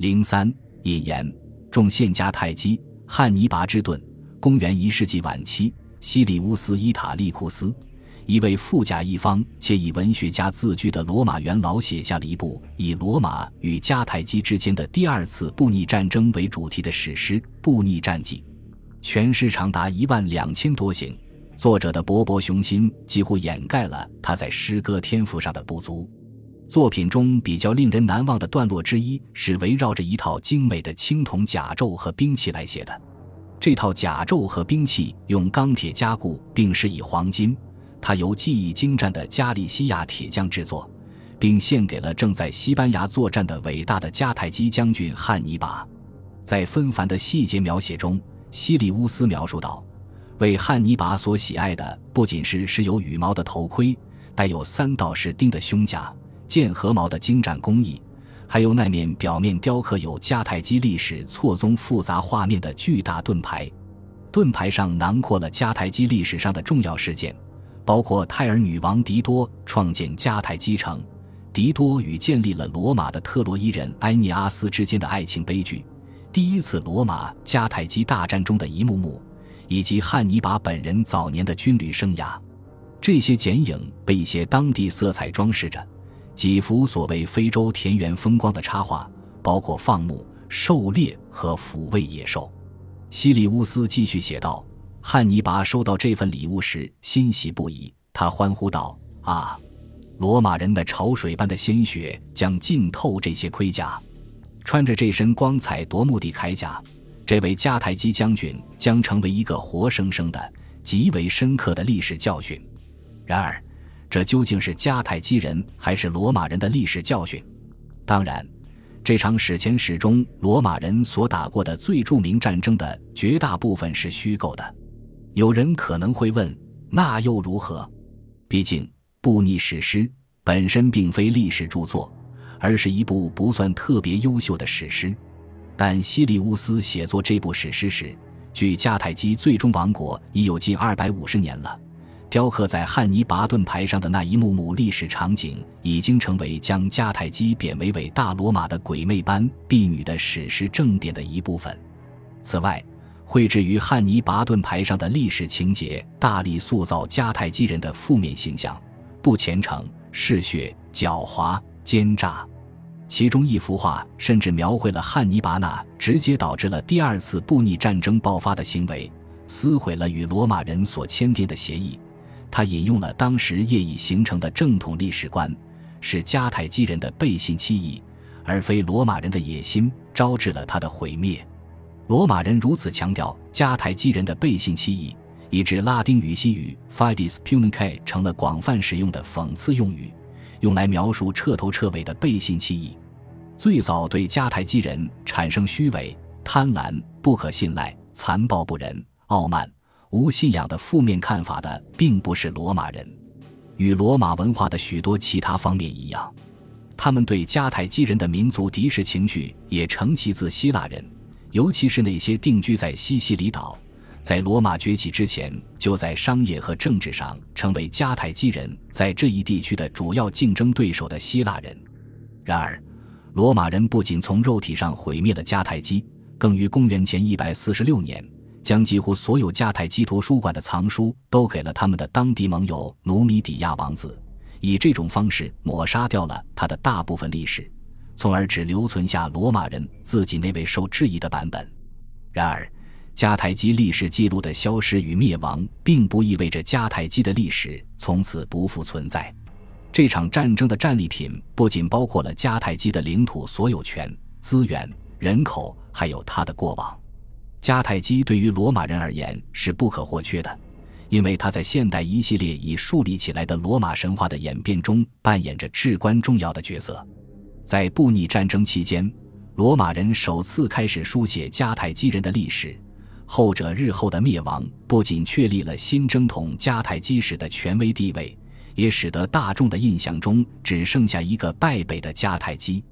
零三引言：众献迦太基，汉尼拔之盾。公元一世纪晚期，西里乌斯·伊塔利库斯，一位富甲一方且以文学家自居的罗马元老，写下了一部以罗马与迦太基之间的第二次布匿战争为主题的史诗《布匿战记》，全诗长达一万两千多行。作者的勃勃雄心几乎掩盖了他在诗歌天赋上的不足。作品中比较令人难忘的段落之一是围绕着一套精美的青铜甲胄和兵器来写的。这套甲胄和兵器用钢铁加固，并施以黄金。它由技艺精湛的加利西亚铁匠制作，并献给了正在西班牙作战的伟大的迦太基将军汉尼拔。在纷繁的细节描写中，西里乌斯描述道。为汉尼拔所喜爱的不仅是是有羽毛的头盔、带有三道士钉的胸甲、剑和矛的精湛工艺，还有那面表面雕刻有迦太基历史错综复杂画面的巨大盾牌。盾牌上囊括了迦太基历史上的重要事件，包括泰尔女王狄多创建迦太基城、狄多与建立了罗马的特洛伊人埃涅阿斯之间的爱情悲剧、第一次罗马迦太基大战中的一幕幕。以及汉尼拔本人早年的军旅生涯，这些剪影被一些当地色彩装饰着，几幅所谓非洲田园风光的插画，包括放牧、狩猎和抚慰野兽。西里乌斯继续写道：“汉尼拔收到这份礼物时欣喜不已，他欢呼道：‘啊，罗马人的潮水般的鲜血将浸透这些盔甲，穿着这身光彩夺目的铠甲。’”这位迦太基将军将成为一个活生生的、极为深刻的历史教训。然而，这究竟是迦太基人还是罗马人的历史教训？当然，这场史前史中罗马人所打过的最著名战争的绝大部分是虚构的。有人可能会问：那又如何？毕竟，布匿史诗本身并非历史著作，而是一部不算特别优秀的史诗。但西里乌斯写作这部史诗时，距迦太基最终亡国已有近二百五十年了。雕刻在汉尼拔盾牌上的那一幕幕历史场景，已经成为将迦太基贬为伟大罗马的鬼魅般婢女的史诗正典的一部分。此外，绘制于汉尼拔盾牌上的历史情节，大力塑造迦太基人的负面形象：不虔诚、嗜血、狡猾、奸诈。其中一幅画甚至描绘了汉尼拔那直接导致了第二次布匿战争爆发的行为，撕毁了与罗马人所签订的协议。他引用了当时业已形成的正统历史观，是迦太基人的背信弃义，而非罗马人的野心招致了他的毁灭。罗马人如此强调迦太基人的背信弃义，以致拉丁语西语 “fides punicae” 成了广泛使用的讽刺用语。用来描述彻头彻尾的背信弃义。最早对迦太基人产生虚伪、贪婪、不可信赖、残暴不仁、傲慢、无信仰的负面看法的，并不是罗马人。与罗马文化的许多其他方面一样，他们对迦太基人的民族敌视情绪也承袭自希腊人，尤其是那些定居在西西里岛。在罗马崛起之前，就在商业和政治上成为迦太基人在这一地区的主要竞争对手的希腊人。然而，罗马人不仅从肉体上毁灭了迦太基，更于公元前一百四十六年将几乎所有迦太基图书馆的藏书都给了他们的当地盟友努米底亚王子，以这种方式抹杀掉了他的大部分历史，从而只留存下罗马人自己那位受质疑的版本。然而，迦太基历史记录的消失与灭亡，并不意味着迦太基的历史从此不复存在。这场战争的战利品不仅包括了迦太基的领土所有权、资源、人口，还有他的过往。迦太基对于罗马人而言是不可或缺的，因为它在现代一系列已树立起来的罗马神话的演变中扮演着至关重要的角色。在布匿战争期间，罗马人首次开始书写迦太基人的历史。后者日后的灭亡，不仅确立了新正统迦太基史的权威地位，也使得大众的印象中只剩下一个败北的迦太基。